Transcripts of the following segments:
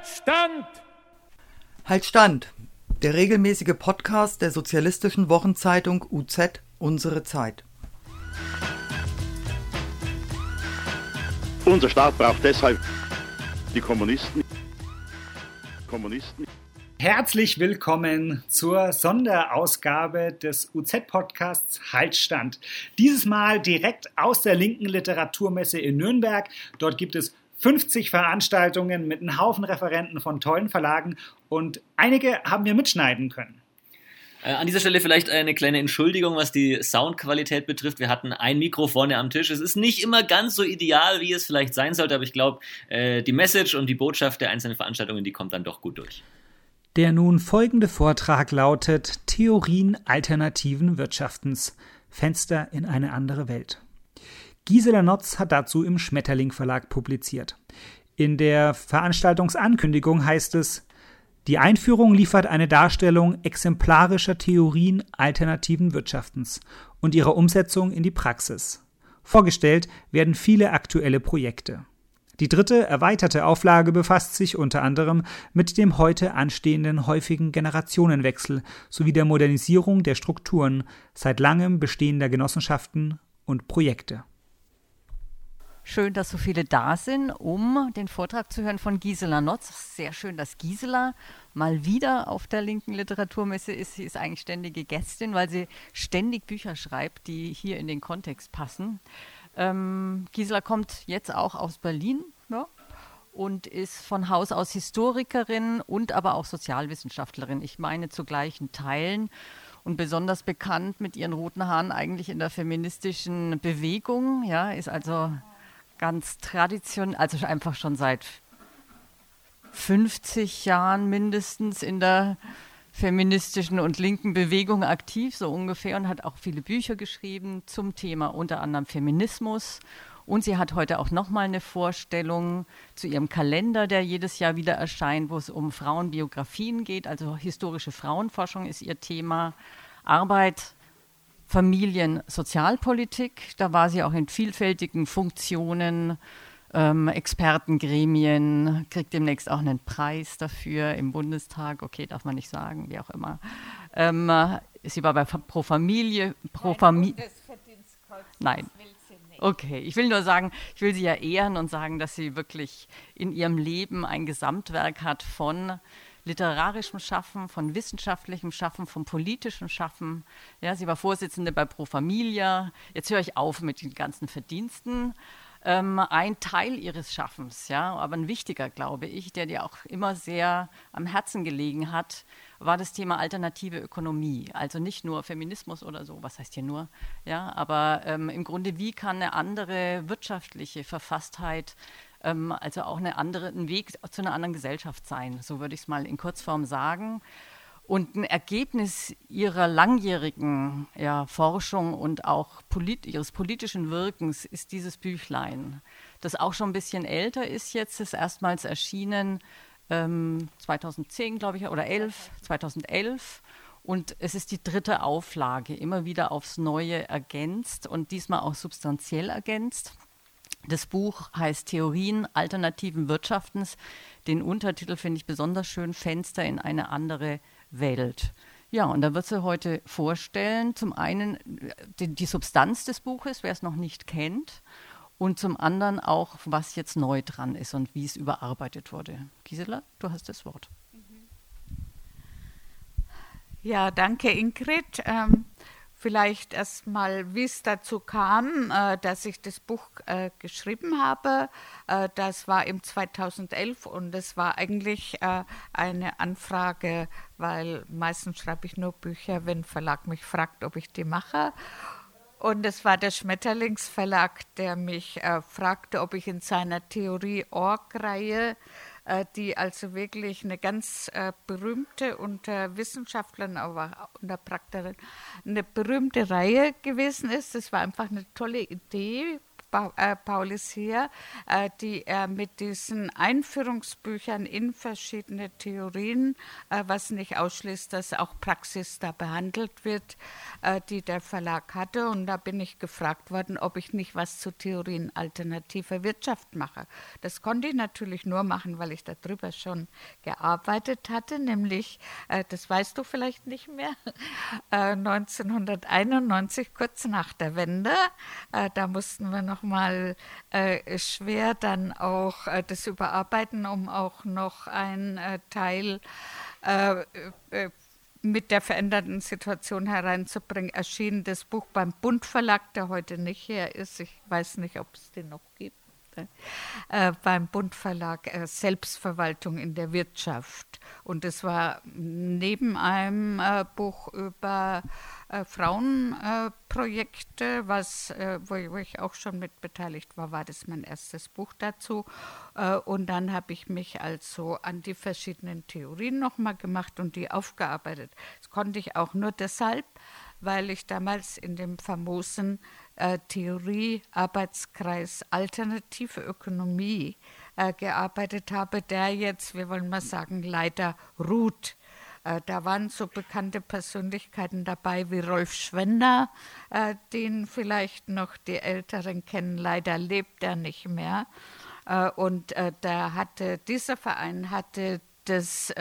Halt Stand! Halt Stand! Der regelmäßige Podcast der sozialistischen Wochenzeitung UZ Unsere Zeit. Unser Staat braucht deshalb die Kommunisten. Kommunisten. Herzlich willkommen zur Sonderausgabe des UZ-Podcasts Haltstand. Dieses Mal direkt aus der linken Literaturmesse in Nürnberg. Dort gibt es 50 Veranstaltungen mit einem Haufen Referenten von tollen Verlagen und einige haben wir mitschneiden können. Äh, an dieser Stelle vielleicht eine kleine Entschuldigung, was die Soundqualität betrifft. Wir hatten ein Mikro vorne am Tisch. Es ist nicht immer ganz so ideal, wie es vielleicht sein sollte, aber ich glaube, äh, die Message und die Botschaft der einzelnen Veranstaltungen, die kommt dann doch gut durch. Der nun folgende Vortrag lautet Theorien alternativen Wirtschaftens. Fenster in eine andere Welt. Gisela Notz hat dazu im Schmetterling Verlag publiziert. In der Veranstaltungsankündigung heißt es, die Einführung liefert eine Darstellung exemplarischer Theorien alternativen Wirtschaftens und ihrer Umsetzung in die Praxis. Vorgestellt werden viele aktuelle Projekte. Die dritte, erweiterte Auflage befasst sich unter anderem mit dem heute anstehenden häufigen Generationenwechsel sowie der Modernisierung der Strukturen seit langem bestehender Genossenschaften und Projekte. Schön, dass so viele da sind, um den Vortrag zu hören von Gisela Notz. Sehr schön, dass Gisela mal wieder auf der linken Literaturmesse ist. Sie ist eigentlich ständige Gästin, weil sie ständig Bücher schreibt, die hier in den Kontext passen. Ähm, Gisela kommt jetzt auch aus Berlin ja, und ist von Haus aus Historikerin und aber auch Sozialwissenschaftlerin. Ich meine zu gleichen Teilen und besonders bekannt mit ihren roten Haaren eigentlich in der feministischen Bewegung. Ja, ist also ganz traditionell, also einfach schon seit 50 Jahren mindestens in der feministischen und linken Bewegung aktiv, so ungefähr, und hat auch viele Bücher geschrieben zum Thema unter anderem Feminismus. Und sie hat heute auch nochmal eine Vorstellung zu ihrem Kalender, der jedes Jahr wieder erscheint, wo es um Frauenbiografien geht. Also historische Frauenforschung ist ihr Thema. Arbeit Familien, Sozialpolitik. Da war sie auch in vielfältigen Funktionen, ähm, Expertengremien, kriegt demnächst auch einen Preis dafür im Bundestag. Okay, darf man nicht sagen, wie auch immer. Ähm, sie war bei Pro Familie, Pro Familie. Nein. Okay, ich will nur sagen, ich will sie ja ehren und sagen, dass sie wirklich in ihrem Leben ein Gesamtwerk hat von literarischem Schaffen, von wissenschaftlichem Schaffen, von politischem Schaffen. Ja, sie war Vorsitzende bei Pro Familia. Jetzt höre ich auf mit den ganzen Verdiensten. Ähm, ein Teil ihres Schaffens, ja, aber ein wichtiger, glaube ich, der dir auch immer sehr am Herzen gelegen hat, war das Thema alternative Ökonomie. Also nicht nur Feminismus oder so, was heißt hier nur, ja, aber ähm, im Grunde, wie kann eine andere wirtschaftliche Verfasstheit ähm, also auch eine andere, ein Weg zu einer anderen Gesellschaft sein. So würde ich es mal in Kurzform sagen. Und ein Ergebnis ihrer langjährigen ja, Forschung und auch polit ihres politischen Wirkens ist dieses Büchlein, das auch schon ein bisschen älter ist jetzt, ist erstmals erschienen ähm, 2010, glaube ich, oder 11, 2011. Und es ist die dritte Auflage, immer wieder aufs Neue ergänzt und diesmal auch substanziell ergänzt. Das Buch heißt Theorien alternativen Wirtschaftens. Den Untertitel finde ich besonders schön, Fenster in eine andere Welt. Ja, und da wird sie heute vorstellen, zum einen die, die Substanz des Buches, wer es noch nicht kennt, und zum anderen auch, was jetzt neu dran ist und wie es überarbeitet wurde. Gisela, du hast das Wort. Ja, danke Ingrid. Ähm, Vielleicht erstmal, wie es dazu kam, äh, dass ich das Buch äh, geschrieben habe. Äh, das war im 2011 und es war eigentlich äh, eine Anfrage, weil meistens schreibe ich nur Bücher, wenn ein Verlag mich fragt, ob ich die mache. Und es war der Schmetterlingsverlag, der mich äh, fragte, ob ich in seiner Theorie-Org-Reihe die also wirklich eine ganz äh, berühmte unter Wissenschaftlern, aber unter Praktikerin, eine berühmte Reihe gewesen ist. Das war einfach eine tolle Idee, äh, Paul ist hier, äh, die er mit diesen Einführungsbüchern in verschiedene Theorien, äh, was nicht ausschließt, dass auch Praxis da behandelt wird, die der Verlag hatte. Und da bin ich gefragt worden, ob ich nicht was zu Theorien alternativer Wirtschaft mache. Das konnte ich natürlich nur machen, weil ich darüber schon gearbeitet hatte, nämlich, das weißt du vielleicht nicht mehr, 1991, kurz nach der Wende. Da mussten wir noch mal schwer dann auch das überarbeiten, um auch noch ein Teil mit der veränderten Situation hereinzubringen, erschien das Buch beim Bund Verlag, der heute nicht her ist. Ich weiß nicht, ob es den noch gibt. Äh, beim Bund Verlag äh, Selbstverwaltung in der Wirtschaft. Und es war neben einem äh, Buch über äh, Frauenprojekte, was, äh, wo, wo, ich auch schon mit beteiligt war, war das mein erstes Buch dazu. Äh, und dann habe ich mich also an die verschiedenen Theorien nochmal gemacht und die aufgearbeitet. Das konnte ich auch nur deshalb, weil ich damals in dem famosen äh, Theorie-Arbeitskreis Alternative Ökonomie äh, gearbeitet habe, der jetzt, wir wollen mal sagen, leider ruht. Äh, da waren so bekannte Persönlichkeiten dabei wie Rolf Schwender, äh, den vielleicht noch die Älteren kennen. Leider lebt er nicht mehr. Äh, und äh, da hatte dieser Verein hatte das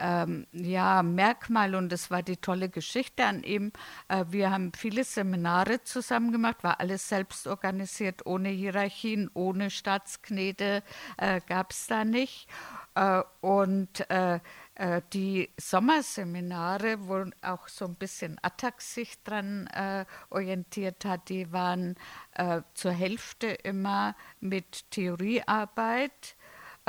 ähm, ja, Merkmal und das war die tolle Geschichte an ihm. Äh, wir haben viele Seminare zusammen gemacht, war alles selbst organisiert, ohne Hierarchien, ohne Staatsknete äh, gab es da nicht. Äh, und äh, äh, die Sommerseminare, wo auch so ein bisschen Attac sich dran äh, orientiert hat, die waren zur Hälfte immer mit Theoriearbeit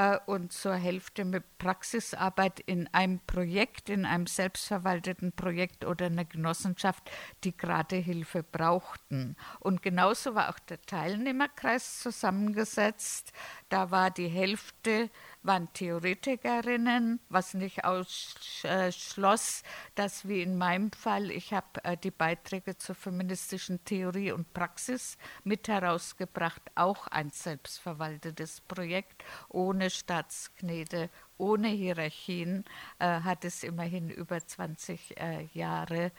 äh, und zur Hälfte mit Praxisarbeit in einem Projekt, in einem selbstverwalteten Projekt oder einer Genossenschaft, die gerade Hilfe brauchten. Und genauso war auch der Teilnehmerkreis zusammengesetzt. Da war die Hälfte waren Theoretikerinnen, was nicht ausschloss, dass wie in meinem Fall, ich habe äh, die Beiträge zur feministischen Theorie und Praxis mit herausgebracht, auch ein selbstverwaltetes Projekt ohne Staatsknete, ohne Hierarchien äh, hat es immerhin über 20 äh, Jahre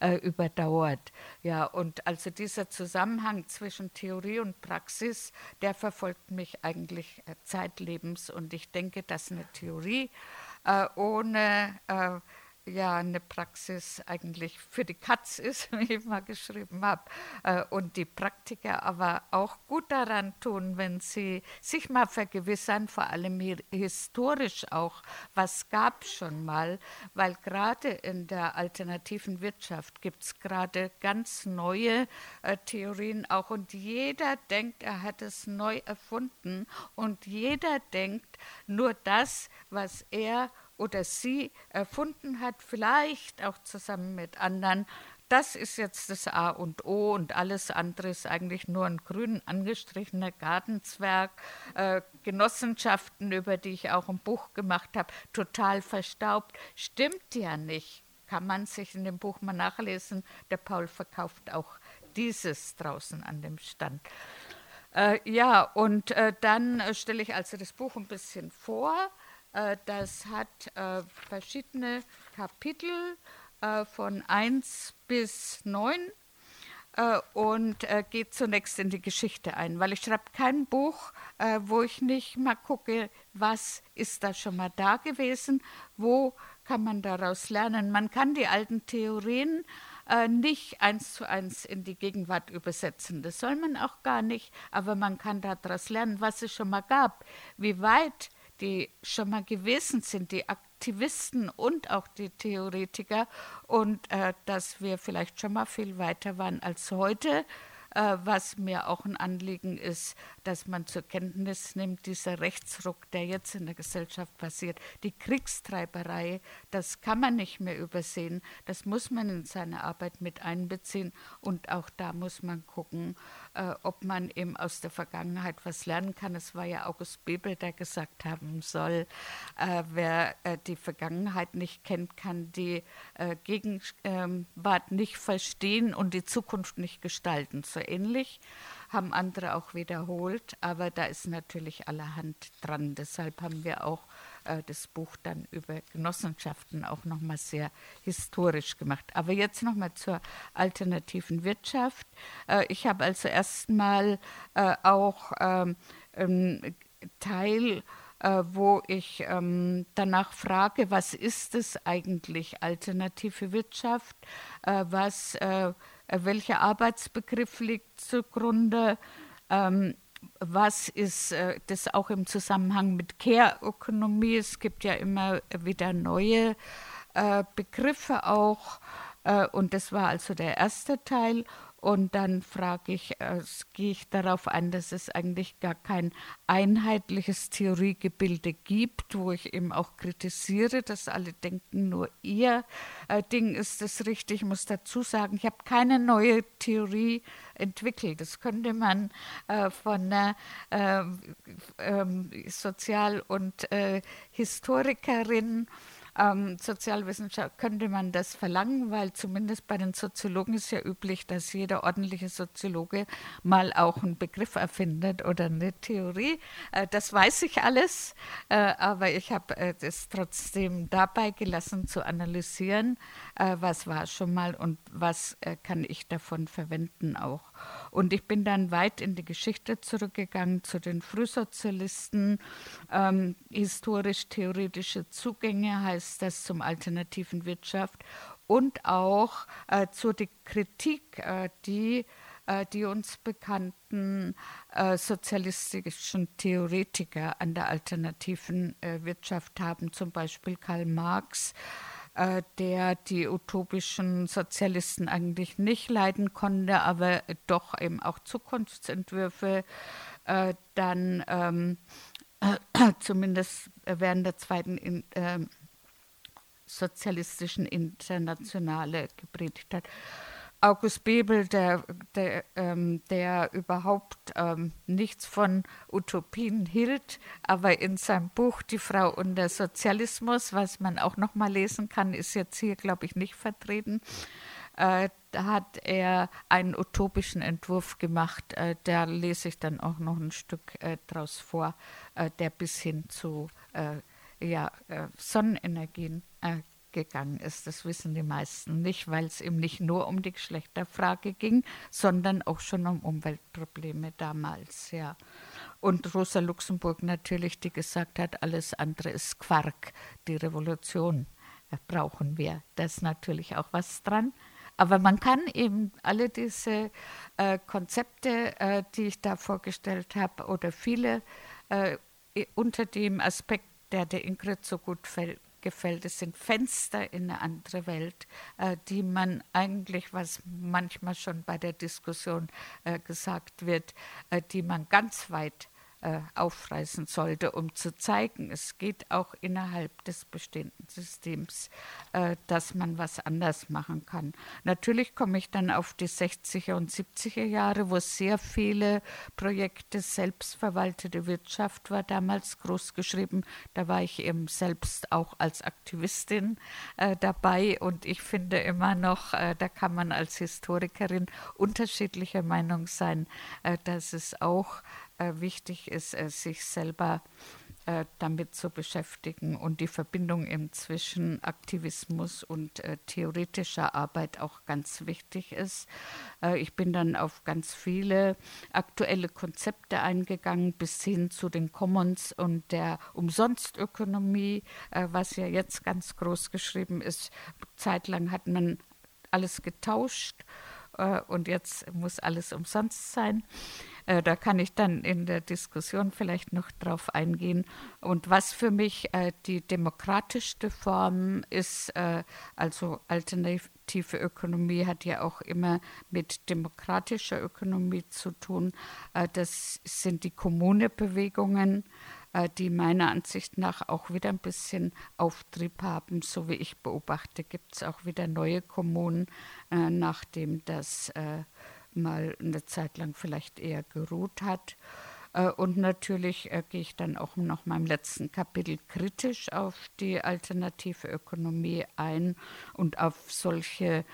äh, überdauert. Ja, und also dieser Zusammenhang zwischen Theorie und Praxis, der verfolgt mich eigentlich äh, zeitlebens. Und ich denke, dass eine Theorie äh, ohne äh, ja eine Praxis eigentlich für die Katz ist, wie ich mal geschrieben habe, äh, und die Praktiker aber auch gut daran tun, wenn sie sich mal vergewissern, vor allem historisch auch, was gab schon mal, weil gerade in der alternativen Wirtschaft gibt es gerade ganz neue äh, Theorien auch und jeder denkt, er hat es neu erfunden und jeder denkt, nur das, was er oder sie erfunden hat, vielleicht auch zusammen mit anderen. Das ist jetzt das A und O und alles andere ist eigentlich nur ein grün angestrichener Gartenzwerg. Äh, Genossenschaften, über die ich auch ein Buch gemacht habe, total verstaubt. Stimmt ja nicht. Kann man sich in dem Buch mal nachlesen. Der Paul verkauft auch dieses draußen an dem Stand. Äh, ja, und äh, dann äh, stelle ich also das Buch ein bisschen vor. Äh, das hat äh, verschiedene Kapitel äh, von 1 bis 9 und geht zunächst in die Geschichte ein, weil ich schreibe kein Buch, wo ich nicht mal gucke, was ist da schon mal da gewesen, wo kann man daraus lernen. Man kann die alten Theorien nicht eins zu eins in die Gegenwart übersetzen. Das soll man auch gar nicht, aber man kann daraus lernen, was es schon mal gab, wie weit die schon mal gewesen sind, die Aktivisten und auch die Theoretiker, und äh, dass wir vielleicht schon mal viel weiter waren als heute. Äh, was mir auch ein Anliegen ist, dass man zur Kenntnis nimmt, dieser Rechtsruck, der jetzt in der Gesellschaft passiert, die Kriegstreiberei, das kann man nicht mehr übersehen, das muss man in seine Arbeit mit einbeziehen. Und auch da muss man gucken, äh, ob man eben aus der Vergangenheit was lernen kann. Es war ja August Bebel, der gesagt haben soll, äh, wer äh, die Vergangenheit nicht kennt, kann die äh, Gegenwart nicht verstehen und die Zukunft nicht gestalten. So ähnlich haben andere auch wiederholt, aber da ist natürlich allerhand dran. Deshalb haben wir auch äh, das Buch dann über Genossenschaften auch nochmal sehr historisch gemacht. Aber jetzt nochmal zur alternativen Wirtschaft. Äh, ich habe also erstmal äh, auch ähm, Teil äh, wo ich ähm, danach frage, was ist es eigentlich alternative Wirtschaft, äh, was, äh, welcher Arbeitsbegriff liegt zugrunde, ähm, was ist äh, das auch im Zusammenhang mit Care-Ökonomie, es gibt ja immer wieder neue äh, Begriffe auch äh, und das war also der erste Teil und dann frage ich, äh, gehe ich darauf ein, dass es eigentlich gar kein einheitliches Theoriegebilde gibt, wo ich eben auch kritisiere, dass alle denken, nur ihr äh, Ding ist es richtig. Ich muss dazu sagen, ich habe keine neue Theorie entwickelt. Das könnte man äh, von einer äh, ähm, Sozial- und äh, Historikerin ähm, Sozialwissenschaft könnte man das verlangen, weil zumindest bei den Soziologen ist ja üblich, dass jeder ordentliche Soziologe mal auch einen Begriff erfindet oder eine Theorie. Äh, das weiß ich alles, äh, aber ich habe äh, es trotzdem dabei gelassen zu analysieren, äh, was war schon mal und was äh, kann ich davon verwenden auch. Und ich bin dann weit in die Geschichte zurückgegangen zu den Frühsozialisten. Ähm, Historisch-theoretische Zugänge heißt das zum alternativen Wirtschaft und auch äh, zur Kritik, äh, die äh, die uns bekannten äh, sozialistischen Theoretiker an der alternativen äh, Wirtschaft haben, zum Beispiel Karl Marx, äh, der die utopischen Sozialisten eigentlich nicht leiden konnte, aber doch eben auch Zukunftsentwürfe äh, dann ähm, äh, zumindest während der zweiten in, äh, sozialistischen Internationale gepredigt hat. August Bebel, der, der, ähm, der überhaupt ähm, nichts von Utopien hielt, aber in seinem Buch Die Frau und der Sozialismus, was man auch noch mal lesen kann, ist jetzt hier, glaube ich, nicht vertreten. Äh, hat er einen utopischen Entwurf gemacht. Äh, da lese ich dann auch noch ein Stück äh, draus vor, äh, der bis hin zu äh, ja, äh, Sonnenenergien gegangen ist. Das wissen die meisten nicht, weil es eben nicht nur um die Geschlechterfrage ging, sondern auch schon um Umweltprobleme damals, ja. Und Rosa Luxemburg natürlich, die gesagt hat, alles andere ist Quark, die Revolution brauchen wir. Da ist natürlich auch was dran. Aber man kann eben alle diese äh, Konzepte, äh, die ich da vorgestellt habe, oder viele äh, unter dem Aspekt, der der Ingrid so gut fällt, gefällt. Es sind Fenster in eine andere Welt, äh, die man eigentlich, was manchmal schon bei der Diskussion äh, gesagt wird, äh, die man ganz weit äh, aufreißen sollte, um zu zeigen, es geht auch innerhalb des bestehenden Systems, äh, dass man was anders machen kann. Natürlich komme ich dann auf die 60er und 70er Jahre, wo sehr viele Projekte selbstverwaltete Wirtschaft war damals groß geschrieben. Da war ich eben selbst auch als Aktivistin äh, dabei und ich finde immer noch, äh, da kann man als Historikerin unterschiedlicher Meinung sein, äh, dass es auch wichtig ist, äh, sich selber äh, damit zu beschäftigen und die Verbindung eben zwischen Aktivismus und äh, theoretischer Arbeit auch ganz wichtig ist. Äh, ich bin dann auf ganz viele aktuelle Konzepte eingegangen, bis hin zu den Commons und der Umsonstökonomie, äh, was ja jetzt ganz groß geschrieben ist. Zeitlang hat man alles getauscht und jetzt muss alles umsonst sein. Äh, da kann ich dann in der Diskussion vielleicht noch drauf eingehen. Und was für mich äh, die demokratischste Form ist, äh, also alternative Ökonomie hat ja auch immer mit demokratischer Ökonomie zu tun. Äh, das sind die Kommunebewegungen äh, die meiner Ansicht nach auch wieder ein bisschen Auftrieb haben. So wie ich beobachte, gibt es auch wieder neue Kommunen, äh, nachdem das äh, mal eine Zeit lang vielleicht eher geruht hat. Äh, und natürlich äh, gehe ich dann auch noch im letzten Kapitel kritisch auf die alternative Ökonomie ein und auf solche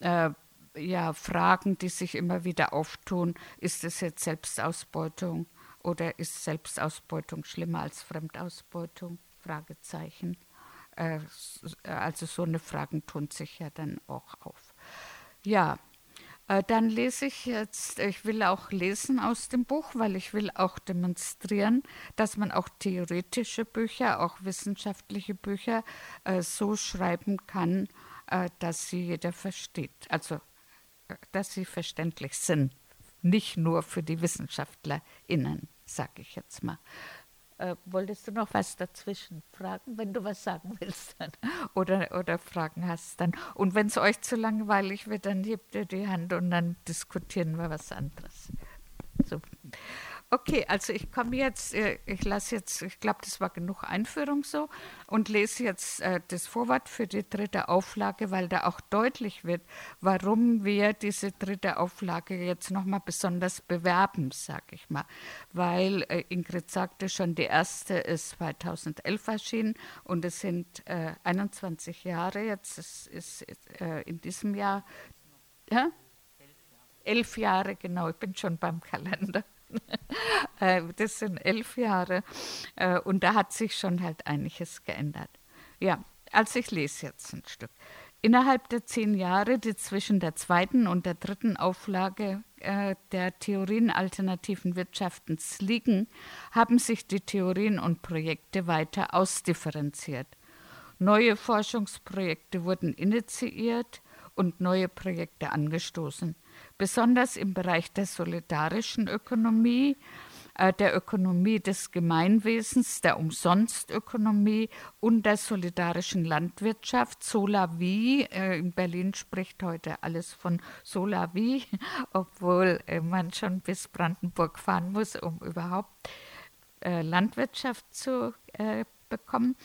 äh, ja, Fragen, die sich immer wieder auftun. Ist es jetzt Selbstausbeutung oder ist Selbstausbeutung schlimmer als Fremdausbeutung? Fragezeichen. Äh, also so eine Fragen tun sich ja dann auch auf. Ja, dann lese ich jetzt, ich will auch lesen aus dem Buch, weil ich will auch demonstrieren, dass man auch theoretische Bücher, auch wissenschaftliche Bücher äh, so schreiben kann, äh, dass sie jeder versteht. Also, dass sie verständlich sind. Nicht nur für die WissenschaftlerInnen, sage ich jetzt mal. Äh, wolltest du noch was dazwischen fragen, wenn du was sagen willst dann? Oder, oder Fragen hast dann. Und wenn es euch zu langweilig wird, dann hebt ihr die Hand und dann diskutieren wir was anderes. So. Okay, also ich komme jetzt, äh, ich lasse jetzt, ich glaube, das war genug Einführung so und lese jetzt äh, das Vorwort für die dritte Auflage, weil da auch deutlich wird, warum wir diese dritte Auflage jetzt nochmal besonders bewerben, sage ich mal. Weil äh, Ingrid sagte schon, die erste ist 2011 erschienen und es sind 21 Jahre jetzt, es ist in diesem Jahr, ja? Elf Jahre, genau, ich bin schon beim Kalender. Äh, das sind elf Jahre äh, und da hat sich schon halt einiges geändert. Ja, also ich lese jetzt ein Stück. Innerhalb der zehn Jahre, die zwischen der zweiten und der dritten Auflage äh, der Theorien alternativen Wirtschaftens liegen, haben sich die Theorien und Projekte weiter ausdifferenziert. Neue Forschungsprojekte wurden initiiert und neue Projekte angestoßen besonders im Bereich der solidarischen Ökonomie, äh, der Ökonomie des Gemeinwesens, der Umsonstökonomie und der solidarischen Landwirtschaft. Solavi, äh, in Berlin spricht heute alles von Solavi, obwohl äh, man schon bis Brandenburg fahren muss, um überhaupt Landwirtschaft zu bekommen.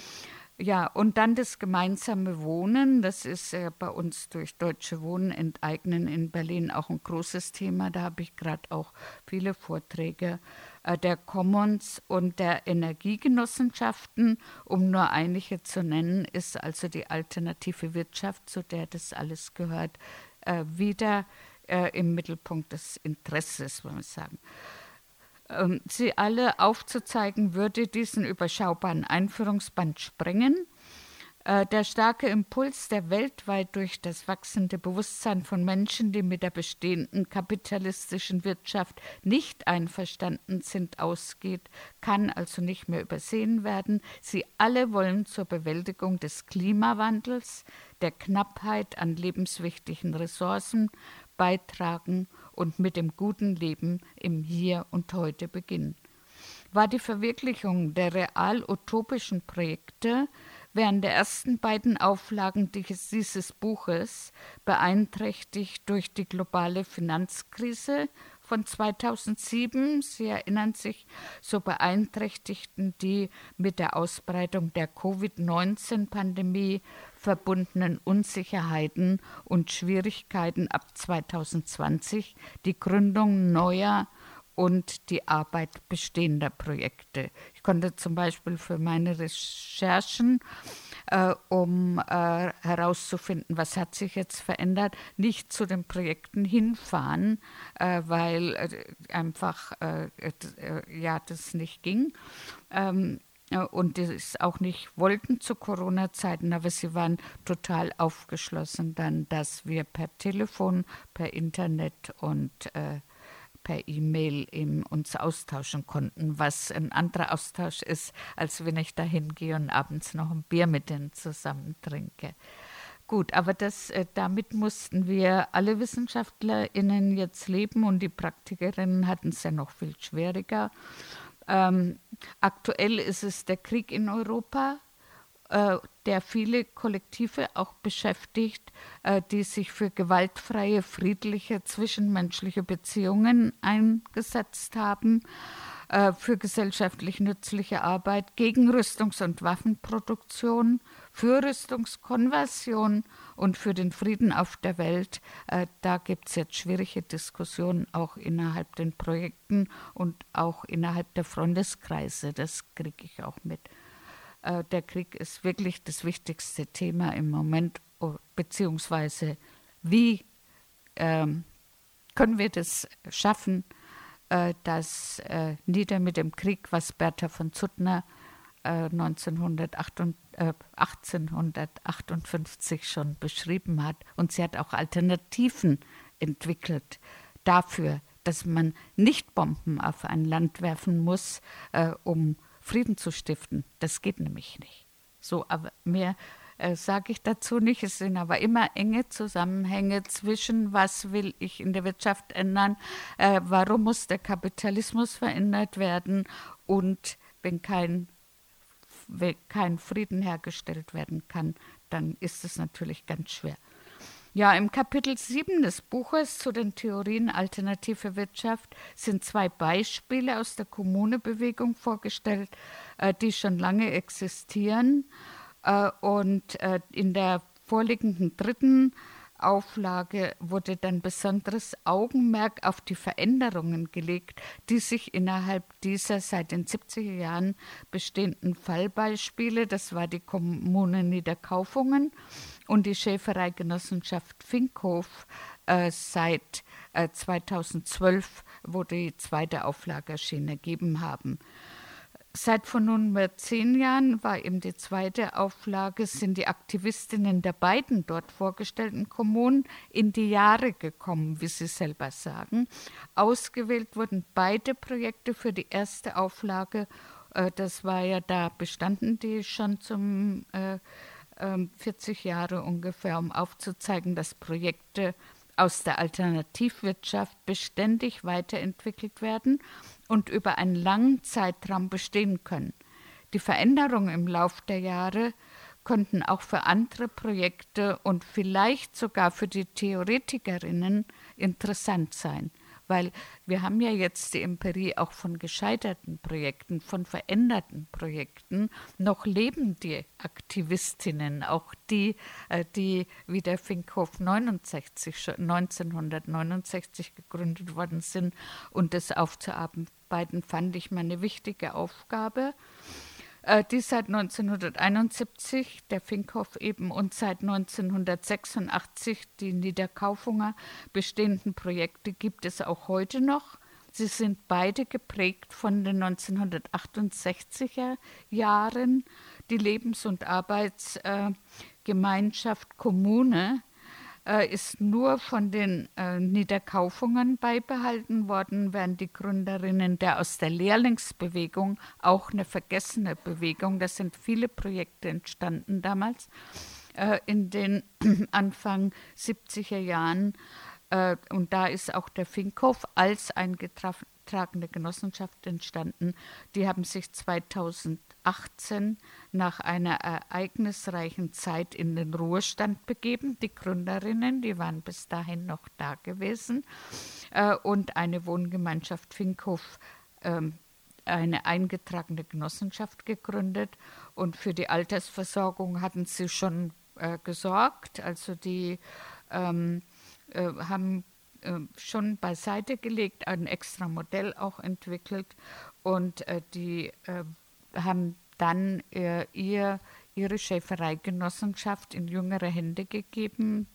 Ja, und dann das gemeinsame Wohnen. Das ist äh, bei uns durch Deutsche Wohnen enteignen in Berlin auch ein großes Thema. Da habe ich gerade auch viele Vorträge äh, der Commons und der Energiegenossenschaften. Um nur einige zu nennen, ist also die alternative Wirtschaft, zu der das alles gehört, äh, wieder äh, im Mittelpunkt des Interesses, wollen wir sagen. Ähm, sie alle aufzuzeigen, würde diesen überschaubaren Einführungsband sprengen. Äh, der starke Impuls, der weltweit durch das wachsende Bewusstsein von Menschen, die mit der bestehenden kapitalistischen Wirtschaft nicht einverstanden sind, ausgeht, kann also nicht mehr übersehen werden. Sie alle wollen zur Bewältigung des Klimawandels, der Knappheit an lebenswichtigen Ressourcen beitragen und mit dem guten Leben im Hier und Heute beginnen. War die Verwirklichung der real-utopischen Projekte während der ersten beiden Auflagen dieses Buches beeinträchtigt durch die globale Finanzkrise von 2007. Sie erinnern sich, so beeinträchtigten die mit der Ausbreitung der Covid-19-Pandemie verbundenen Unsicherheiten und Schwierigkeiten ab 2020 die Gründung neuer und die Arbeit bestehender Projekte. Ich konnte zum Beispiel für meine Recherchen, äh, um äh, herauszufinden, was hat sich jetzt verändert, nicht zu den Projekten hinfahren, äh, weil äh, einfach äh, äh, ja das nicht ging. Ähm, und das auch nicht wollten zu Corona-Zeiten, aber sie waren total aufgeschlossen dann, dass wir per Telefon, per Internet und äh, per E-Mail uns austauschen konnten, was ein anderer Austausch ist, als wenn ich da hingehe und abends noch ein Bier mit denen zusammen trinke. Gut, aber das, äh, damit mussten wir alle WissenschaftlerInnen jetzt leben und die Praktikerinnen hatten es ja noch viel schwieriger. Ähm, aktuell ist es der Krieg in Europa, äh, der viele Kollektive auch beschäftigt, äh, die sich für gewaltfreie, friedliche zwischenmenschliche Beziehungen eingesetzt haben, äh, für gesellschaftlich nützliche Arbeit, gegen Rüstungs- und Waffenproduktion, für Rüstungskonversion und für den Frieden auf der Welt. Äh, da gibt es jetzt schwierige Diskussionen auch innerhalb den Projekten und auch innerhalb der Freundeskreise. Das kriege ich auch mit. Äh, der Krieg ist wirklich das wichtigste Thema im Moment, beziehungsweise wie ähm, können wir das schaffen, äh, dass äh, nieder mit dem Krieg, was Bertha von Zuttner 1908, äh, 1858 schon beschrieben hat. Und sie hat auch Alternativen entwickelt dafür, dass man nicht Bomben auf ein Land werfen muss, äh, um Frieden zu stiften. Das geht nämlich nicht. So, aber mehr äh, sage ich dazu nicht. Es sind aber immer enge Zusammenhänge zwischen, was will ich in der Wirtschaft ändern, äh, warum muss der Kapitalismus verändert werden und wenn kein, kein Frieden hergestellt werden kann, dann ist es natürlich ganz schwer. Ja, im Kapitel 7 des Buches zu den Theorien alternative Wirtschaft sind zwei Beispiele aus der Kommunebewegung vorgestellt, äh, die schon lange existieren. Äh, und äh, in der vorliegenden dritten Auflage wurde dann besonderes Augenmerk auf die Veränderungen gelegt, die sich innerhalb dieser seit den 70er Jahren bestehenden Fallbeispiele, das war die Kommune Niederkaufungen und die Schäfereigenossenschaft Finkhof, äh, seit äh, 2012, wo die zweite Auflage erschienen, ergeben haben. Seit vor nunmehr zehn Jahren war eben die zweite Auflage, sind die Aktivistinnen der beiden dort vorgestellten Kommunen in die Jahre gekommen, wie sie selber sagen. Ausgewählt wurden beide Projekte für die erste Auflage. Äh, das war ja, da bestanden die schon zum äh, 40 ähm, Jahre ungefähr, um aufzuzeigen, dass Projekte aus der Alternativwirtschaft beständig weiterentwickelt werden und über einen langen Zeitraum bestehen können. Die Veränderungen im Lauf der Jahre könnten auch für andere Projekte und vielleicht sogar für die Theoretikerinnen interessant sein weil wir haben ja jetzt die Empirie auch von gescheiterten Projekten, von veränderten Projekten. Noch leben die Aktivistinnen, auch die, äh, die wie der Finkhof 69, 1969 gegründet worden sind. Und das aufzuarbeiten, fand ich meine wichtige Aufgabe äh, die seit 1971, der Finkhoff eben, und seit 1986 die Niederkaufunger bestehenden Projekte gibt es auch heute noch. Sie sind beide geprägt von den 1968er Jahren. Die Lebens- und Arbeitsgemeinschaft Kommune äh, ist nur von den äh, Niederkaufungen beibehalten worden, während die Gründerinnen der aus der Lehrlingsbewegung, auch eine vergessene Bewegung, da sind viele Projekte entstanden damals, äh, in den Anfang 70er Jahren. Äh, und da ist auch der Finkhof als eingetragene Genossenschaft entstanden. Die haben sich 2000 18 nach einer ereignisreichen Zeit in den Ruhestand begeben. Die Gründerinnen, die waren bis dahin noch da gewesen. Äh, und eine Wohngemeinschaft Finkhof, äh, eine eingetragene Genossenschaft gegründet. Und für die Altersversorgung hatten sie schon äh, gesorgt. Also die ähm, äh, haben äh, schon beiseite gelegt, ein extra Modell auch entwickelt und äh, die äh, haben dann äh, ihr, ihre Schäfereigenossenschaft in jüngere Hände gegeben.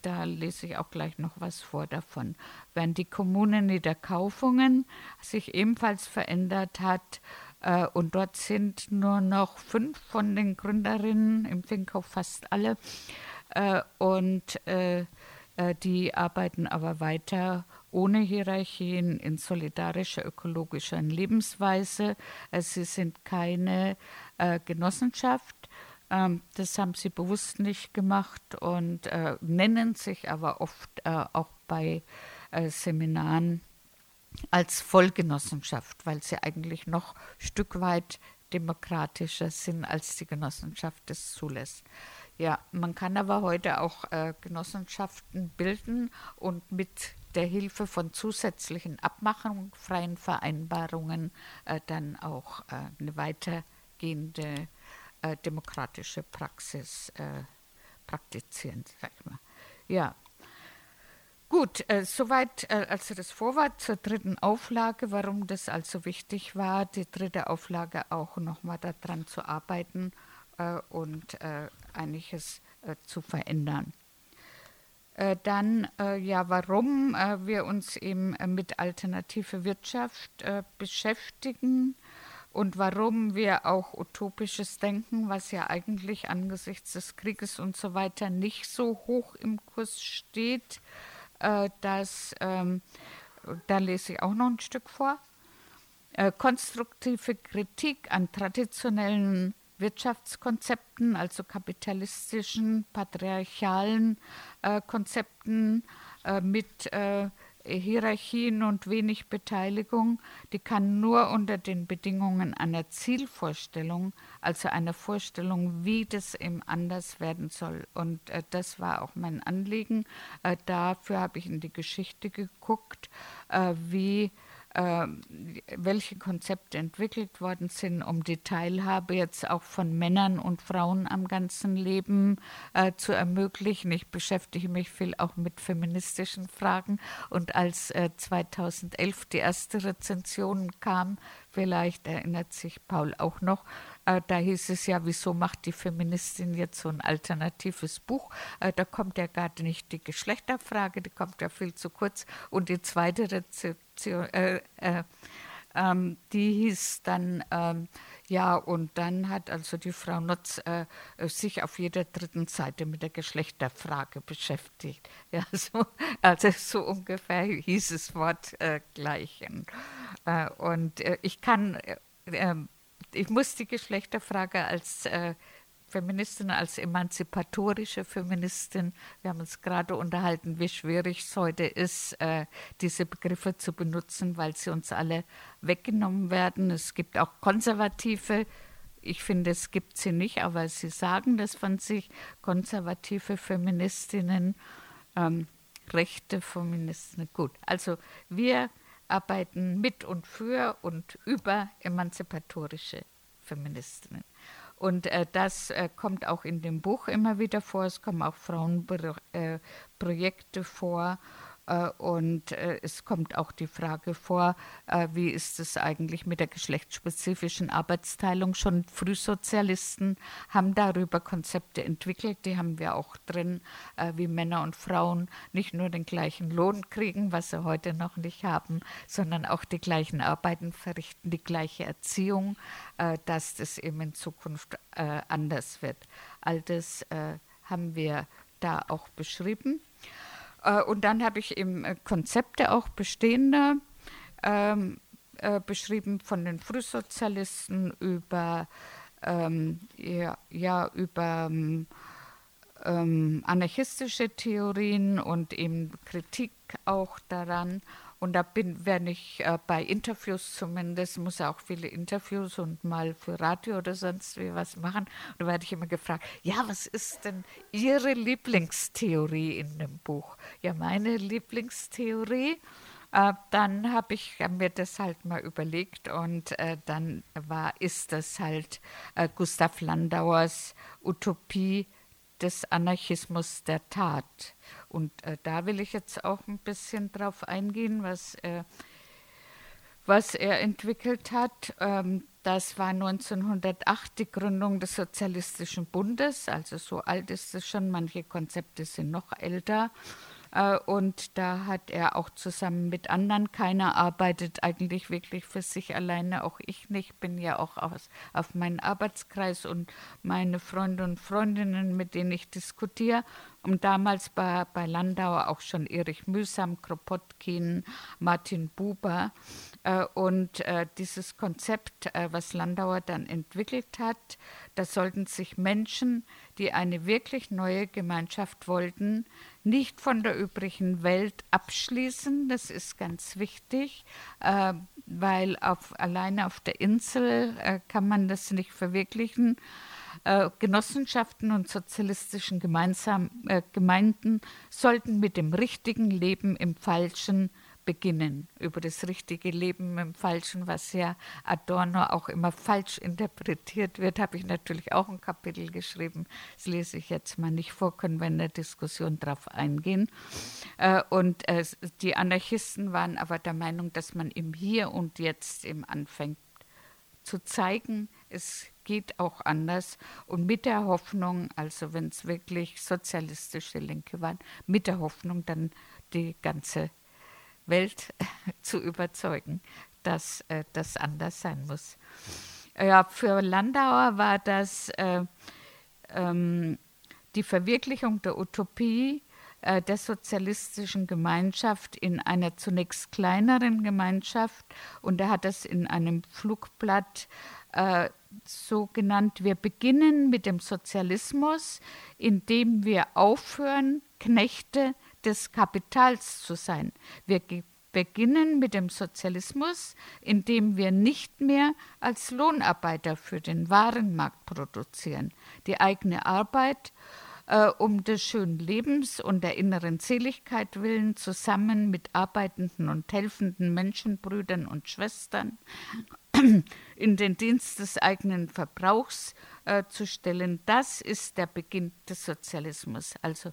Da lese ich auch gleich noch was vor davon. Während die Kommune Niederkaufungen sich ebenfalls verändert hat, und dort sind nur noch fünf von den Gründerinnen, im Finkhof fast alle, und die arbeiten aber weiter ohne Hierarchien in solidarischer ökologischer Lebensweise. Äh, sie sind keine äh, Genossenschaft. Ähm, das haben sie bewusst nicht gemacht und äh, nennen sich aber oft äh, auch bei äh, Seminaren als Vollgenossenschaft, weil sie eigentlich noch ein Stück weit demokratischer sind, als die Genossenschaft es zulässt. Ja, man kann aber heute auch äh, Genossenschaften bilden und mit der Hilfe von zusätzlichen Abmachungen, freien Vereinbarungen äh, dann auch äh, eine weitergehende äh, demokratische Praxis äh, praktizieren, sag ich mal. Ja. Gut, äh, soweit äh, also das Vorwort zur dritten Auflage, warum das also wichtig war, die dritte Auflage auch nochmal daran zu arbeiten und einiges zu verändern. Äh, dann, äh, ja, warum äh, wir uns eben äh, mit alternativer Wirtschaft äh, beschäftigen und warum wir auch utopisches Denken, was ja eigentlich angesichts des Krieges und so weiter nicht so hoch im Kurs steht, äh, dass, ähm, da lese ich auch noch ein Stück vor, konstruktive Kritik an traditionellen Wirtschaftskonzepten, also kapitalistischen, patriarchalen äh, Konzepten äh, mit äh, Hierarchien und wenig Beteiligung, die kann nur unter den Bedingungen einer Zielvorstellung, also einer Vorstellung, wie das eben anders werden soll. Und äh, das war auch mein Anliegen. Äh, dafür habe ich in die Geschichte geguckt, äh, wie welche Konzepte entwickelt worden sind, um die Teilhabe jetzt auch von Männern und Frauen am ganzen Leben äh, zu ermöglichen. Ich beschäftige mich viel auch mit feministischen Fragen und als äh, 2011 die erste Rezension kam, vielleicht erinnert sich Paul auch noch, äh, da hieß es ja, wieso macht die Feministin jetzt so ein alternatives Buch? Äh, da kommt ja gar nicht die Geschlechterfrage, die kommt ja viel zu kurz. Und die zweite Rezeption, äh, äh, ähm, die hieß dann, ähm, ja, und dann hat also die Frau Nutz äh, sich auf jeder dritten Seite mit der Geschlechterfrage beschäftigt. Ja, so, also so ungefähr hieß es Wortgleichen. Äh, und ich kann ähm, ich muss die Geschlechterfrage als äh, Feministin, als emanzipatorische Feministin, wir haben uns gerade unterhalten, wie schwierig es heute ist, äh, diese Begriffe zu benutzen, weil sie uns alle weggenommen werden. Es gibt auch konservative, ich finde, es gibt sie nicht, aber sie sagen das von sich, konservative Feministinnen, ähm, rechte Feministinnen. Gut, also wir arbeiten mit und für und über emanzipatorische Feministinnen. Und äh, das äh, kommt auch in dem Buch immer wieder vor. Es kommen auch Frauenprojekte äh, vor. Äh, und äh, es kommt auch die Frage vor, äh, wie ist es eigentlich mit der geschlechtsspezifischen Arbeitsteilung? Schon Frühsozialisten haben darüber Konzepte entwickelt, die haben wir auch drin, wie Männer und Frauen nicht nur den gleichen Lohn kriegen, was sie heute noch nicht haben, sondern auch die gleichen Arbeiten verrichten, die gleiche Erziehung, dass das eben in Zukunft anders wird. All das haben wir da auch beschrieben. Äh, und dann habe ich eben äh, Konzepte auch bestehender ähm, äh, beschrieben von den Frühsozialisten über, ähm, ja, ja, über ähm, anarchistische Theorien und eben Kritik auch daran. Und da bin, wenn ich äh, bei Interviews zumindest, muss ja auch viele Interviews und mal für Radio oder sonst wie was machen. Und da werde ich immer gefragt, ja, was ist denn Ihre Lieblingstheorie in dem Buch? Ja, meine Lieblingstheorie. Äh, dann habe ich mir das halt mal überlegt und äh, dann war, ist das halt äh, Gustav Landauers Utopie des Anarchismus der Tat. Und äh, da will ich jetzt auch ein bisschen drauf eingehen, was, äh, was er entwickelt hat. Ähm, das war 1908 die Gründung des Sozialistischen Bundes, also so alt ist es schon, manche Konzepte sind noch älter. Äh, und da hat er auch zusammen mit anderen, keiner arbeitet eigentlich wirklich für sich alleine, auch ich nicht, bin ja auch aus, auf meinen Arbeitskreis und meine Freunde und Freundinnen, mit denen ich diskutiere. Und damals war bei Landauer auch schon Erich Mühsam, Kropotkin, Martin Buber. Äh, und äh, dieses Konzept, was Landauer dann entwickelt hat, da sollten sich Menschen, die eine wirklich neue Gemeinschaft wollten, nicht von der übrigen Welt abschließen. Das ist ganz wichtig, äh, weil auf, alleine auf der Insel äh, kann man das nicht verwirklichen. Äh, Genossenschaften und sozialistischen Gemeinsam, äh, Gemeinden sollten mit dem richtigen Leben im Falschen beginnen, über das richtige Leben im Falschen, was ja Adorno auch immer falsch interpretiert wird, habe ich natürlich auch ein Kapitel geschrieben. Das lese ich jetzt mal nicht vor, können wir in der Diskussion darauf eingehen. Äh, und äh, die Anarchisten waren aber der Meinung, dass man im Hier und Jetzt eben anfängt zu zeigen, es geht auch anders und mit der Hoffnung, also wenn es wirklich sozialistische Linke waren, mit der Hoffnung dann die ganze Welt zu überzeugen, dass äh, das anders sein muss. Ja, für Landauer war das äh, ähm, die Verwirklichung der Utopie äh, der sozialistischen Gemeinschaft in einer zunächst kleineren Gemeinschaft und er hat das in einem Flugblatt äh, so genannt, wir beginnen mit dem Sozialismus, indem wir aufhören, Knechte des Kapitals zu sein. Wir beginnen mit dem Sozialismus, indem wir nicht mehr als Lohnarbeiter für den Warenmarkt produzieren. Die eigene Arbeit äh, um des schönen Lebens und der inneren Seligkeit willen zusammen mit arbeitenden und helfenden Menschenbrüdern und Schwestern in den Dienst des eigenen Verbrauchs äh, zu stellen, das ist der Beginn des Sozialismus. Also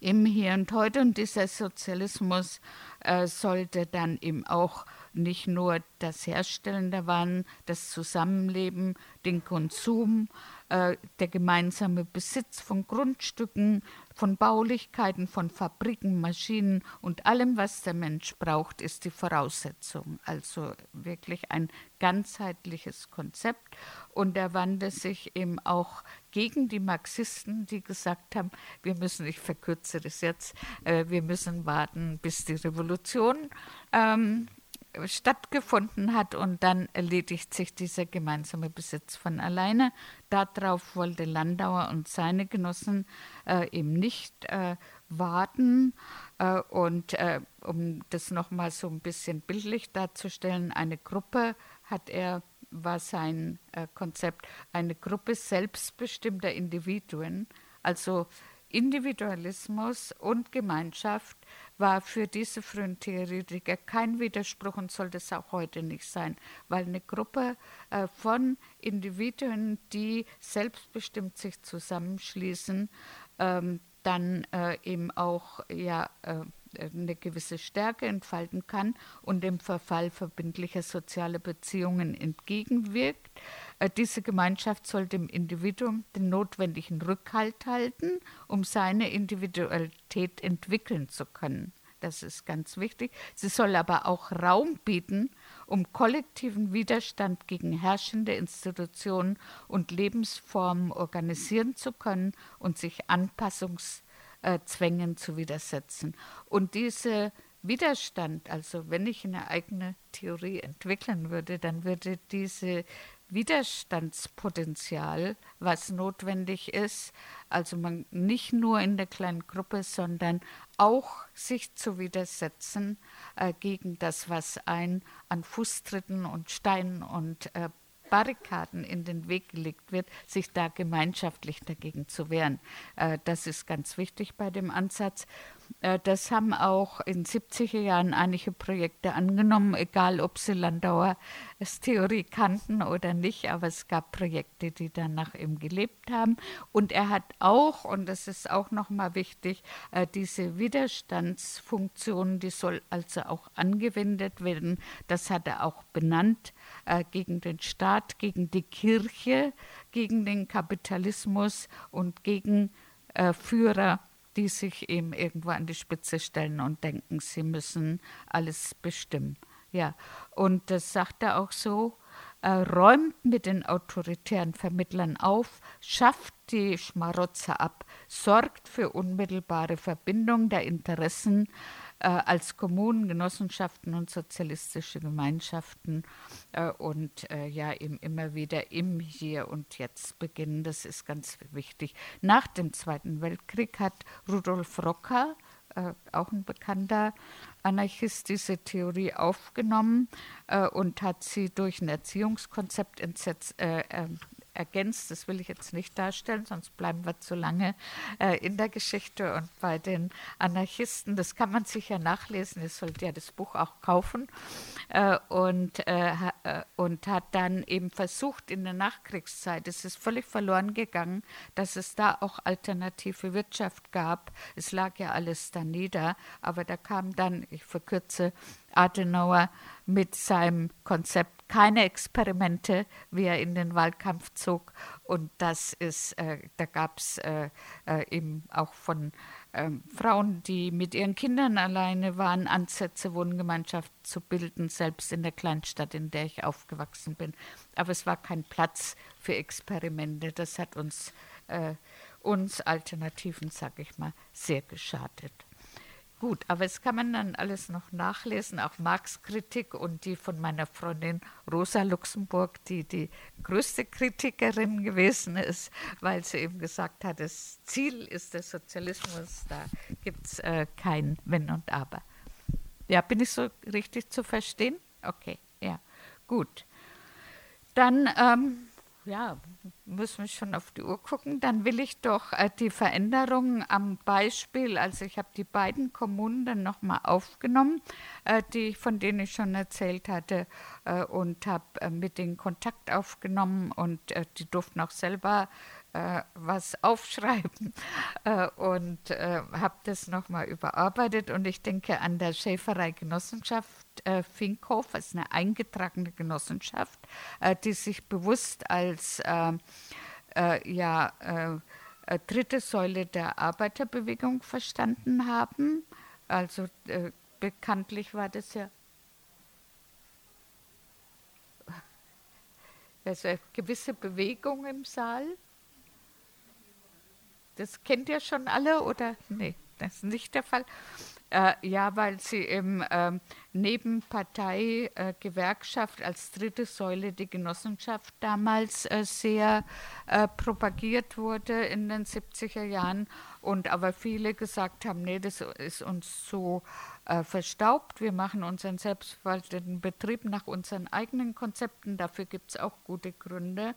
im Hier und Heute und dieser Sozialismus äh, sollte dann eben auch nicht nur das Herstellen der Waren, das Zusammenleben, den Konsum, äh, der gemeinsame Besitz von Grundstücken, von Baulichkeiten, von Fabriken, Maschinen und allem, was der Mensch braucht, ist die Voraussetzung. Also wirklich ein ganzheitliches Konzept. Und er wandte sich eben auch gegen die Marxisten, die gesagt haben, wir müssen, ich verkürze das jetzt, äh, wir müssen warten, bis die Revolution ähm, stattgefunden hat und dann erledigt sich dieser gemeinsame Besitz von alleine. Darauf wollte Landauer und seine Genossen äh, eben nicht äh, warten. Äh, und äh, um das nochmal so ein bisschen bildlich darzustellen, eine Gruppe hat er, war sein äh, Konzept, eine Gruppe selbstbestimmter Individuen, also Individualismus und Gemeinschaft war für diese frühen Theoretiker kein Widerspruch und sollte es auch heute nicht sein, weil eine Gruppe äh, von Individuen, die selbstbestimmt sich zusammenschließen, ähm, dann äh, eben auch ja, äh, eine gewisse Stärke entfalten kann und dem Verfall verbindlicher sozialer Beziehungen entgegenwirkt. Äh, diese Gemeinschaft soll dem Individuum den notwendigen Rückhalt halten, um seine Individualität entwickeln zu können. Das ist ganz wichtig. Sie soll aber auch Raum bieten, um kollektiven Widerstand gegen herrschende Institutionen und Lebensformen organisieren zu können und sich Anpassungszwängen zu widersetzen. Und diese Widerstand, also wenn ich eine eigene Theorie entwickeln würde, dann würde diese Widerstandspotenzial, was notwendig ist, also man nicht nur in der kleinen Gruppe, sondern auch sich zu widersetzen äh, gegen das, was ein an Fußtritten und Steinen und äh, Barrikaden in den Weg gelegt wird, sich da gemeinschaftlich dagegen zu wehren. Äh, das ist ganz wichtig bei dem Ansatz. Äh, das haben auch in 70er Jahren einige Projekte angenommen, egal ob sie Landauer Theorie kannten oder nicht, aber es gab Projekte, die danach eben gelebt haben. Und er hat auch, und das ist auch nochmal wichtig, äh, diese Widerstandsfunktion, die soll also auch angewendet werden. Das hat er auch benannt äh, gegen den Staat, gegen die Kirche, gegen den Kapitalismus und gegen Führer die sich eben irgendwo an die Spitze stellen und denken, sie müssen alles bestimmen. Ja, und das sagt er auch so, äh, räumt mit den autoritären Vermittlern auf, schafft die Schmarotzer ab, sorgt für unmittelbare Verbindung der Interessen äh, als Kommunen, Genossenschaften und sozialistische Gemeinschaften äh, und äh, ja eben immer wieder im Hier und Jetzt beginnen. Das ist ganz wichtig. Nach dem Zweiten Weltkrieg hat Rudolf Rocker äh, auch ein bekannter Anarchist, diese Theorie aufgenommen äh, und hat sie durch ein Erziehungskonzept entsetzt, äh, ähm, ergänzt. Das will ich jetzt nicht darstellen, sonst bleiben wir zu lange äh, in der Geschichte und bei den Anarchisten. Das kann man sicher nachlesen. Ihr sollt ja das Buch auch kaufen. Äh, und, äh, äh, und hat dann eben versucht in der Nachkriegszeit, es ist völlig verloren gegangen, dass es da auch alternative Wirtschaft gab. Es lag ja alles da nieder, aber da kam dann, ich verkürze, Adenauer mit seinem Konzept keine Experimente, wie er in den Wahlkampf zog. Und das ist, äh, da gab es äh, äh, eben auch von ähm, Frauen, die mit ihren Kindern alleine waren, Ansätze, Wohngemeinschaft zu bilden, selbst in der Kleinstadt, in der ich aufgewachsen bin. Aber es war kein Platz für Experimente. Das hat uns, äh, uns Alternativen, sage ich mal, sehr geschadet. Gut, aber es kann man dann alles noch nachlesen, auch Marx Kritik und die von meiner Freundin Rosa Luxemburg, die die größte Kritikerin gewesen ist, weil sie eben gesagt hat, das Ziel ist der Sozialismus, da gibt es äh, kein Wenn und Aber. Ja, bin ich so richtig zu verstehen? Okay, ja, gut. Dann ähm, ja, müssen wir schon auf die Uhr gucken, dann will ich doch äh, die Veränderungen am Beispiel, also ich habe die beiden Kommunen dann nochmal aufgenommen, äh, die, von denen ich schon erzählt hatte äh, und habe äh, mit denen Kontakt aufgenommen und äh, die durften auch selber äh, was aufschreiben und habe das nochmal überarbeitet. Und ich denke an der Schäferei Genossenschaft äh, Finkhof, ist eine eingetragene Genossenschaft, äh, die sich bewusst als äh, ja, dritte Säule der Arbeiterbewegung verstanden haben. Also bekanntlich war das ja also gewisse Bewegung im Saal. Das kennt ihr schon alle oder? Nee, das ist nicht der Fall. Äh, ja, weil sie im ähm, Nebenpartei äh, Gewerkschaft als dritte Säule die Genossenschaft damals äh, sehr äh, propagiert wurde in den 70er Jahren und aber viele gesagt haben, nee, das ist uns so äh, verstaubt, wir machen unseren selbstverwalteten Betrieb nach unseren eigenen Konzepten, dafür gibt es auch gute Gründe.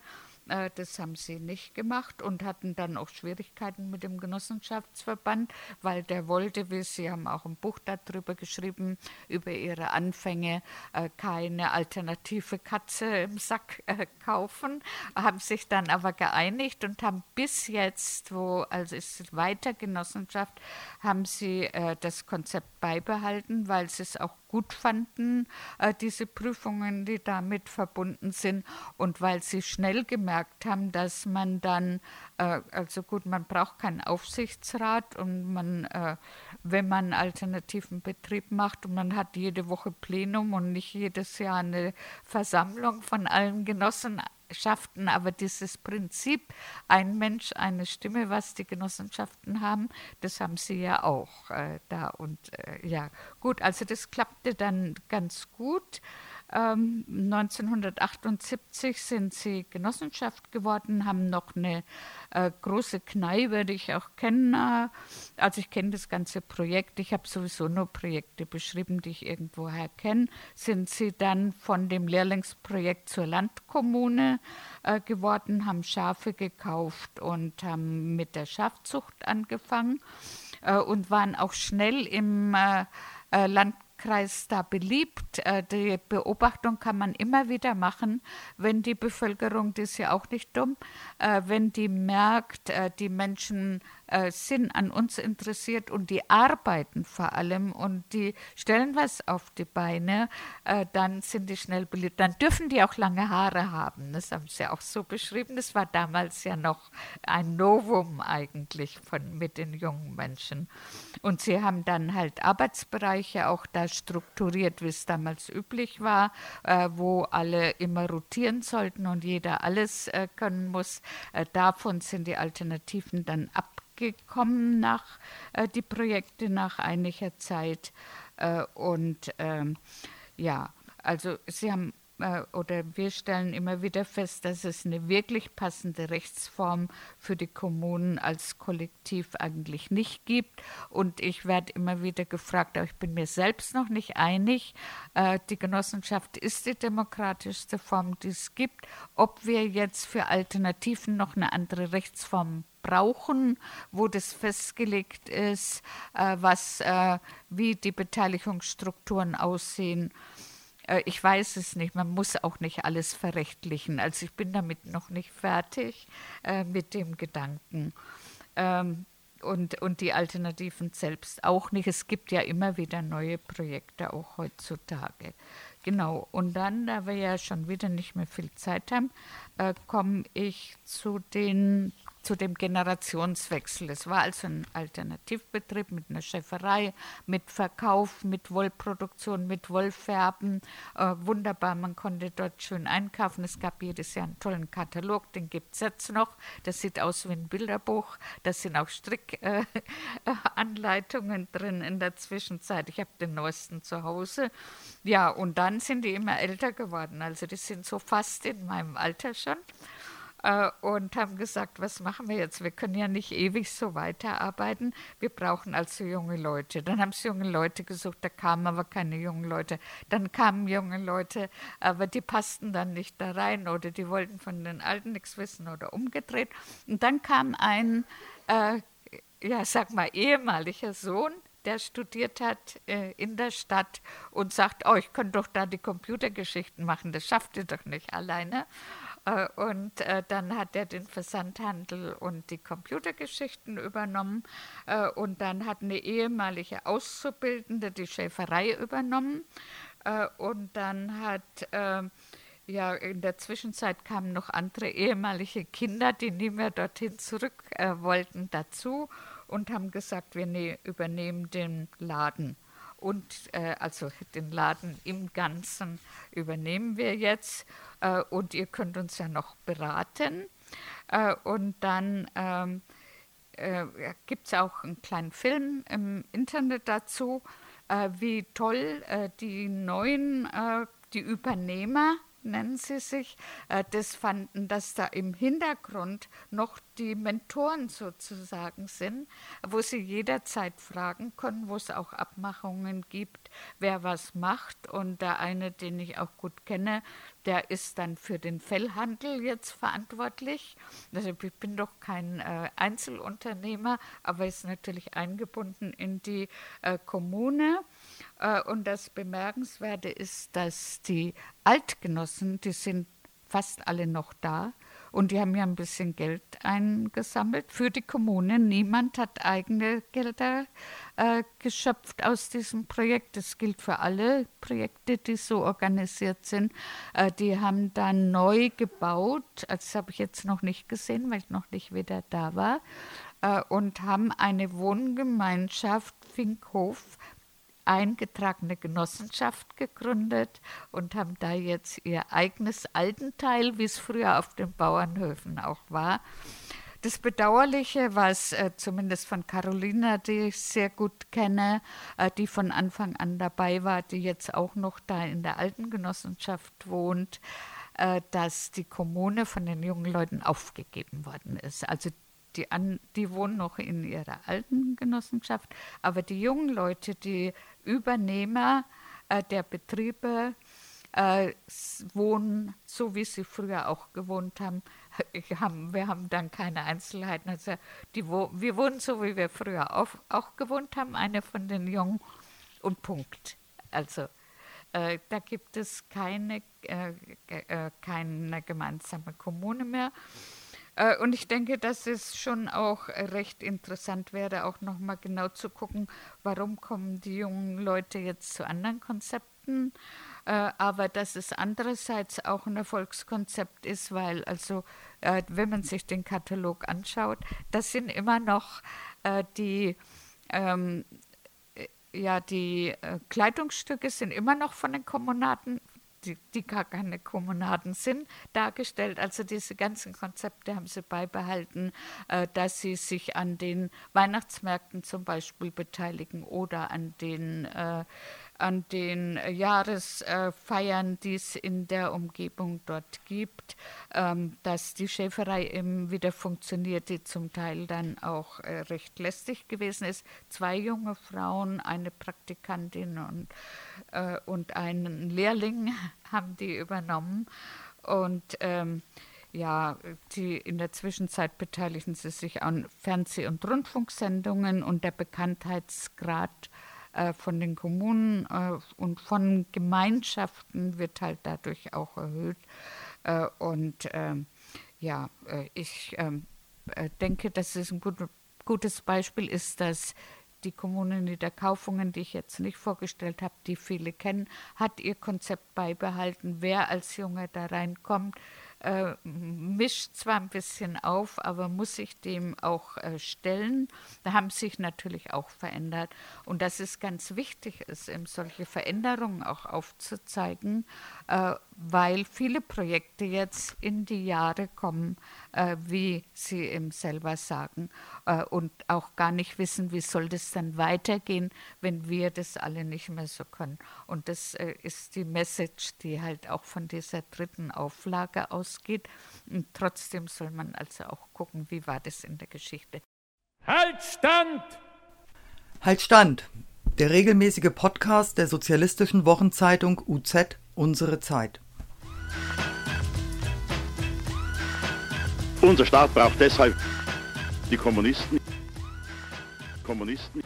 Äh, das haben sie nicht gemacht und hatten dann auch Schwierigkeiten mit dem Genossenschaftsverband, weil der wollte, wie Sie haben auch ein Buch darüber geschrieben, über ihre Anfänge, äh, keine alternative Katze im Sack äh, kaufen, haben sich dann aber geeinigt und haben bis jetzt, wo also ist weiter Genossenschaft, haben sie das Konzept beibehalten, weil sie es auch gut fanden, äh, diese Prüfungen, die damit verbunden sind, und weil sie schnell gemerkt haben, dass man dann, äh, also gut, man braucht keinen Aufsichtsrat und man, äh, wenn man alternativen Betrieb macht und man hat jede Woche Plenum und nicht jedes Jahr eine Versammlung von allen Genossen Genossenschaften, aber dieses Prinzip, ein Mensch, eine Stimme, was die Genossenschaften haben, das haben sie ja auch äh, da. Und äh, ja, gut, also das klappte dann ganz gut. Ähm, 1978 sind sie Genossenschaft geworden, haben noch eine äh, große Kneipe, die ich auch kenne. Also ich kenne das ganze Projekt. Ich habe sowieso nur Projekte beschrieben, die ich irgendwoher kenne. Sind sie dann von dem Lehrlingsprojekt zur Landkommune äh, geworden, haben Schafe gekauft und haben mit der Schafzucht angefangen äh, und waren auch schnell im äh, äh Land Kreis da beliebt. Äh, die Beobachtung kann man immer wieder machen, wenn die Bevölkerung, das ist ja auch nicht dumm, äh, wenn die merkt, äh, die Menschen äh, sind an uns interessiert und die arbeiten vor allem und die stellen was auf die Beine, äh, dann sind die schnell beliebt. Dann dürfen die auch lange Haare haben. Das haben sie auch so beschrieben. Das war damals ja noch ein Novum eigentlich von, mit den jungen Menschen. Und sie haben dann halt Arbeitsbereiche auch da strukturiert, wie es damals üblich war, äh, wo alle immer rotieren sollten und jeder alles äh, können muss. Äh, davon sind die Alternativen dann ab gekommen nach äh, die Projekte nach einiger Zeit. Äh, und ähm, ja, also sie haben äh, oder wir stellen immer wieder fest, dass es eine wirklich passende Rechtsform für die Kommunen als Kollektiv eigentlich nicht gibt. Und ich werde immer wieder gefragt, aber ich bin mir selbst noch nicht einig, äh, die Genossenschaft ist die demokratischste Form, die es gibt. Ob wir jetzt für Alternativen noch eine andere Rechtsform brauchen, wo das festgelegt ist, äh, was, wie die Beteiligungsstrukturen aussehen äh, ich weiß es nicht, man muss auch nicht alles verrechtlichen. Also ich bin damit noch nicht fertig äh, mit dem Gedanken. Ähm, und, und die Alternativen selbst auch nicht. Es gibt ja immer wieder neue Projekte, auch heutzutage. Genau, und dann, da wir ja schon wieder nicht mehr viel Zeit haben, äh, komme ich zu den zu dem Generationswechsel. Es war also ein Alternativbetrieb mit einer Schäferei, mit Verkauf, mit Wollproduktion, mit Wollfärben. Äh, wunderbar, man konnte dort schön einkaufen. Es gab jedes Jahr einen tollen Katalog, den gibt es jetzt noch. Das sieht aus wie ein Bilderbuch. Da sind auch Strickanleitungen äh, drin in der Zwischenzeit. Ich habe den neuesten zu Hause. Ja, und dann sind die immer älter geworden. Also die sind so fast in meinem Alter schon äh, und haben gesagt, was machen wir jetzt? Wir können ja nicht ewig so weiterarbeiten. Wir brauchen also junge Leute. Dann haben sie junge Leute gesucht, da kamen aber keine jungen Leute. Dann kamen junge Leute, aber die passten dann nicht da rein oder die wollten von den Alten nichts wissen oder umgedreht. Und dann kam ein, äh, ja, sag mal, ehemaliger Sohn, der studiert hat äh, in der Stadt und sagt, oh, ich könnte doch da die Computergeschichten machen, das schafft ihr doch nicht alleine. Äh, und äh, dann hat er den Versandhandel und die Computergeschichten übernommen. Äh, und dann hat eine ehemalige Auszubildende die Schäferei übernommen. Und dann hat ja, in der Zwischenzeit kamen noch andere ehemalige Kinder, die nie mehr dorthin zurück wollten, dazu und haben gesagt, wir ne übernehmen den Laden und äh, also den Laden im Ganzen übernehmen wir jetzt äh, und ihr könnt uns ja noch beraten. Äh, und dann ähm, äh, gibt es auch einen kleinen Film im Internet dazu, äh, wie toll äh, die neuen, die Übernehmer nennen sie sich, äh, das fanden, dass da im Hintergrund noch die Mentoren sozusagen sind, wo sie jederzeit fragen können, wo es auch Abmachungen gibt, wer was macht. Und der eine, den ich auch gut kenne, der ist dann für den Fellhandel jetzt verantwortlich. Also ich bin doch kein äh, Einzelunternehmer, aber ist natürlich eingebunden in die äh, Kommune. Äh, und das Bemerkenswerte ist, dass die Altgenossen, die sind fast alle noch da und die haben ja ein bisschen Geld eingesammelt für die Kommune. Niemand hat eigene Gelder äh, geschöpft aus diesem Projekt. Das gilt für alle Projekte, die so organisiert sind. Äh, die haben dann neu gebaut, das habe ich jetzt noch nicht gesehen, weil ich noch nicht wieder da war, und haben eine Wohngemeinschaft Finkhof eingetragene Genossenschaft gegründet und haben da jetzt ihr eigenes Altenteil, wie es früher auf den Bauernhöfen auch war. Das Bedauerliche, was äh, zumindest von Carolina, die ich sehr gut kenne, äh, die von Anfang an dabei war, die jetzt auch noch da in der alten Genossenschaft wohnt, äh, dass die Kommune von den jungen Leuten aufgegeben worden ist. Also die, an, die wohnen noch in ihrer alten Genossenschaft, aber die jungen Leute, die Übernehmer äh, der Betriebe, äh, wohnen so, wie sie früher auch gewohnt haben. haben wir haben dann keine Einzelheiten. Also die, wir wohnen so, wie wir früher auch, auch gewohnt haben, eine von den Jungen und Punkt. Also äh, da gibt es keine, äh, äh, keine gemeinsame Kommune mehr. Äh, und ich denke, dass es schon auch recht interessant wäre, auch nochmal genau zu gucken, warum kommen die jungen Leute jetzt zu anderen Konzepten. Äh, aber dass es andererseits auch ein Erfolgskonzept ist, weil also, äh, wenn man sich den Katalog anschaut, das sind immer noch die ähm, ja, die Kleidungsstücke sind immer noch von den Kommunaten die, die gar keine Kommunaden sind, dargestellt. Also diese ganzen Konzepte haben sie beibehalten, äh, dass sie sich an den Weihnachtsmärkten zum Beispiel beteiligen oder an den äh, an den Jahresfeiern, die es in der Umgebung dort gibt, ähm, dass die Schäferei eben wieder funktioniert, die zum Teil dann auch äh, recht lästig gewesen ist. Zwei junge Frauen, eine Praktikantin und, äh, und einen Lehrling haben die übernommen. Und ähm, ja, die, in der Zwischenzeit beteiligen sie sich an Fernseh- und Rundfunksendungen und der Bekanntheitsgrad äh, von den Kommunen äh, und von Gemeinschaften wird halt dadurch auch erhöht. Äh, und ähm, ja, ich ähm, denke, das ist ein gut, gutes Beispiel ist, dass die Kommune Niederkaufungen, die ich jetzt nicht vorgestellt habe, die viele kennen, hat ihr Konzept beibehalten. Wer als Junge da reinkommt, äh, mischt zwar ein bisschen auf, aber muss sich dem auch äh, stellen. Da haben sich natürlich auch verändert. Und dass es ganz wichtig ist, eben solche Veränderungen auch aufzuzeigen, äh, weil viele Projekte jetzt in die Jahre kommen, wie Sie eben selber sagen, äh, und auch gar nicht wissen, wie soll das dann weitergehen, wenn wir das alle nicht mehr so können. Und das äh, ist die Message, die halt auch von dieser dritten Auflage ausgeht. Und trotzdem soll man also auch gucken, wie war das in der Geschichte. Halt Stand! Halt Stand! Der regelmäßige Podcast der sozialistischen Wochenzeitung UZ Unsere Zeit. Unser Staat braucht deshalb die Kommunisten. Kommunisten.